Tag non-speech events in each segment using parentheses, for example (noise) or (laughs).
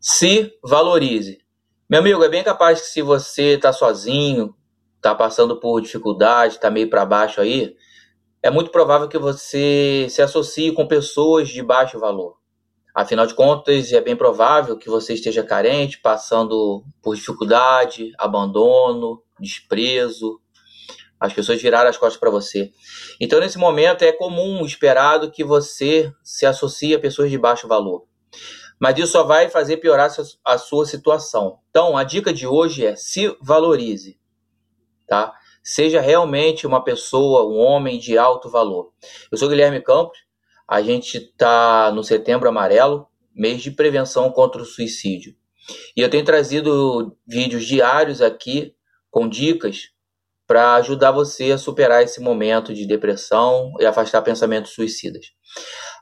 Se valorize. Meu amigo, é bem capaz que se você está sozinho, está passando por dificuldade, está meio para baixo aí, é muito provável que você se associe com pessoas de baixo valor. Afinal de contas, é bem provável que você esteja carente, passando por dificuldade, abandono, desprezo. As pessoas viraram as costas para você. Então, nesse momento, é comum, esperado, que você se associe a pessoas de baixo valor. Mas isso só vai fazer piorar a sua situação. Então, a dica de hoje é se valorize, tá? Seja realmente uma pessoa, um homem de alto valor. Eu sou Guilherme Campos, a gente está no Setembro Amarelo, mês de prevenção contra o suicídio. E eu tenho trazido vídeos diários aqui com dicas para ajudar você a superar esse momento de depressão e afastar pensamentos suicidas.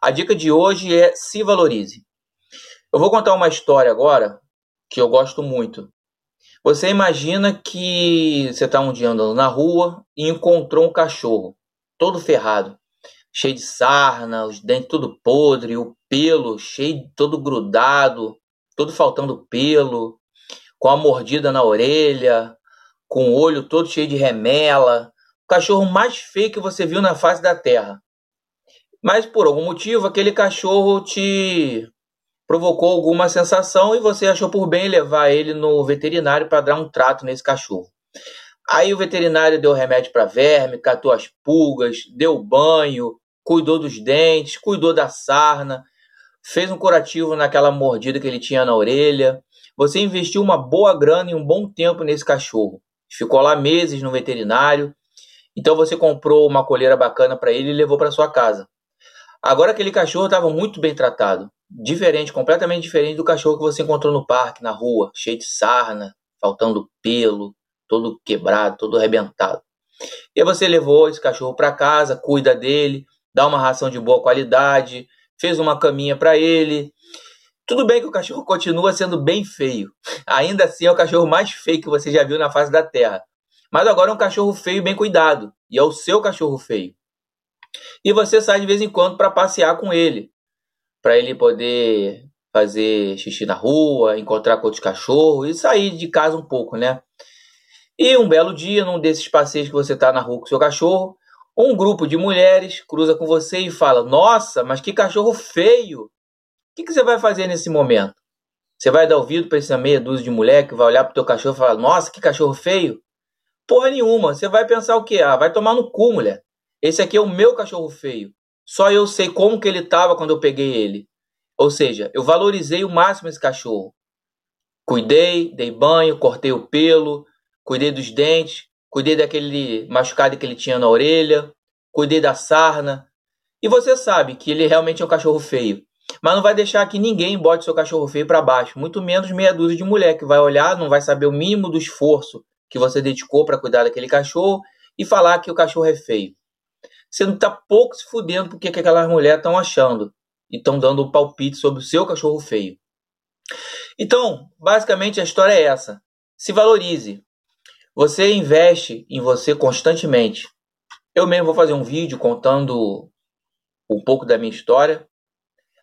A dica de hoje é se valorize. Eu vou contar uma história agora que eu gosto muito. Você imagina que você está um dia andando na rua e encontrou um cachorro todo ferrado, cheio de sarna, os dentes tudo podre, o pelo cheio, todo grudado, todo faltando pelo, com a mordida na orelha, com o olho todo cheio de remela, o cachorro mais feio que você viu na face da terra. Mas por algum motivo aquele cachorro te provocou alguma sensação e você achou por bem levar ele no veterinário para dar um trato nesse cachorro. Aí o veterinário deu remédio para verme, catou as pulgas, deu banho, cuidou dos dentes, cuidou da sarna, fez um curativo naquela mordida que ele tinha na orelha. Você investiu uma boa grana e um bom tempo nesse cachorro. Ficou lá meses no veterinário. Então você comprou uma coleira bacana para ele e levou para sua casa. Agora aquele cachorro estava muito bem tratado diferente, completamente diferente do cachorro que você encontrou no parque, na rua, cheio de sarna, faltando pelo, todo quebrado, todo arrebentado. E aí você levou esse cachorro para casa, cuida dele, dá uma ração de boa qualidade, fez uma caminha para ele. Tudo bem que o cachorro (laughs) continua sendo bem feio. Ainda assim é o cachorro mais feio que você já viu na face da terra. Mas agora é um cachorro feio bem cuidado. E é o seu cachorro feio. E você sai de vez em quando para passear com ele para ele poder fazer xixi na rua, encontrar com outros cachorros e sair de casa um pouco, né? E um belo dia, num desses passeios que você está na rua com seu cachorro, um grupo de mulheres cruza com você e fala: Nossa, mas que cachorro feio! O que, que você vai fazer nesse momento? Você vai dar ouvido para essa meia dúzia de mulher que vai olhar para o teu cachorro e falar: Nossa, que cachorro feio! Porra nenhuma. Você vai pensar o quê? Ah, vai tomar no cu, mulher. Esse aqui é o meu cachorro feio. Só eu sei como que ele estava quando eu peguei ele. Ou seja, eu valorizei o máximo esse cachorro. Cuidei, dei banho, cortei o pelo, cuidei dos dentes, cuidei daquele machucado que ele tinha na orelha, cuidei da sarna. E você sabe que ele realmente é um cachorro feio. Mas não vai deixar que ninguém bote seu cachorro feio para baixo, muito menos meia dúzia de mulher que vai olhar, não vai saber o mínimo do esforço que você dedicou para cuidar daquele cachorro e falar que o cachorro é feio você não está pouco se fudendo porque que aquelas mulheres estão achando e estão dando um palpite sobre o seu cachorro feio. Então, basicamente a história é essa. Se valorize. Você investe em você constantemente. Eu mesmo vou fazer um vídeo contando um pouco da minha história.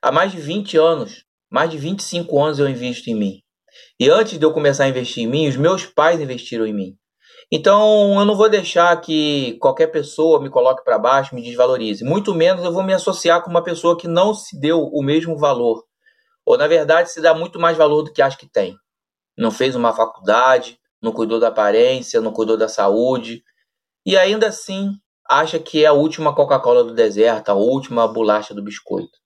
Há mais de 20 anos, mais de 25 anos eu invisto em mim. E antes de eu começar a investir em mim, os meus pais investiram em mim. Então, eu não vou deixar que qualquer pessoa me coloque para baixo, me desvalorize. Muito menos eu vou me associar com uma pessoa que não se deu o mesmo valor. Ou, na verdade, se dá muito mais valor do que acha que tem. Não fez uma faculdade, não cuidou da aparência, não cuidou da saúde. E ainda assim, acha que é a última Coca-Cola do deserto, a última bolacha do biscoito.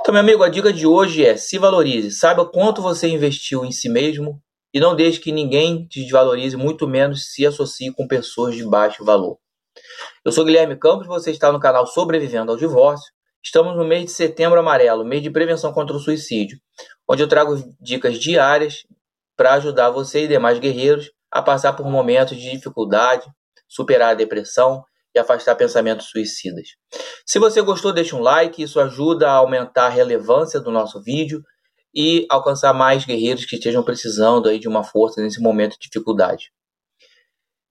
Então, meu amigo, a dica de hoje é se valorize. Saiba quanto você investiu em si mesmo e não deixe que ninguém te desvalorize, muito menos se associe com pessoas de baixo valor. Eu sou Guilherme Campos, você está no canal Sobrevivendo ao Divórcio. Estamos no mês de setembro amarelo, mês de prevenção contra o suicídio, onde eu trago dicas diárias para ajudar você e demais guerreiros a passar por momentos de dificuldade, superar a depressão e afastar pensamentos suicidas. Se você gostou, deixe um like, isso ajuda a aumentar a relevância do nosso vídeo e alcançar mais guerreiros que estejam precisando aí de uma força nesse momento de dificuldade.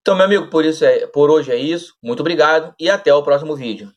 Então, meu amigo, por isso é, por hoje é isso. Muito obrigado e até o próximo vídeo.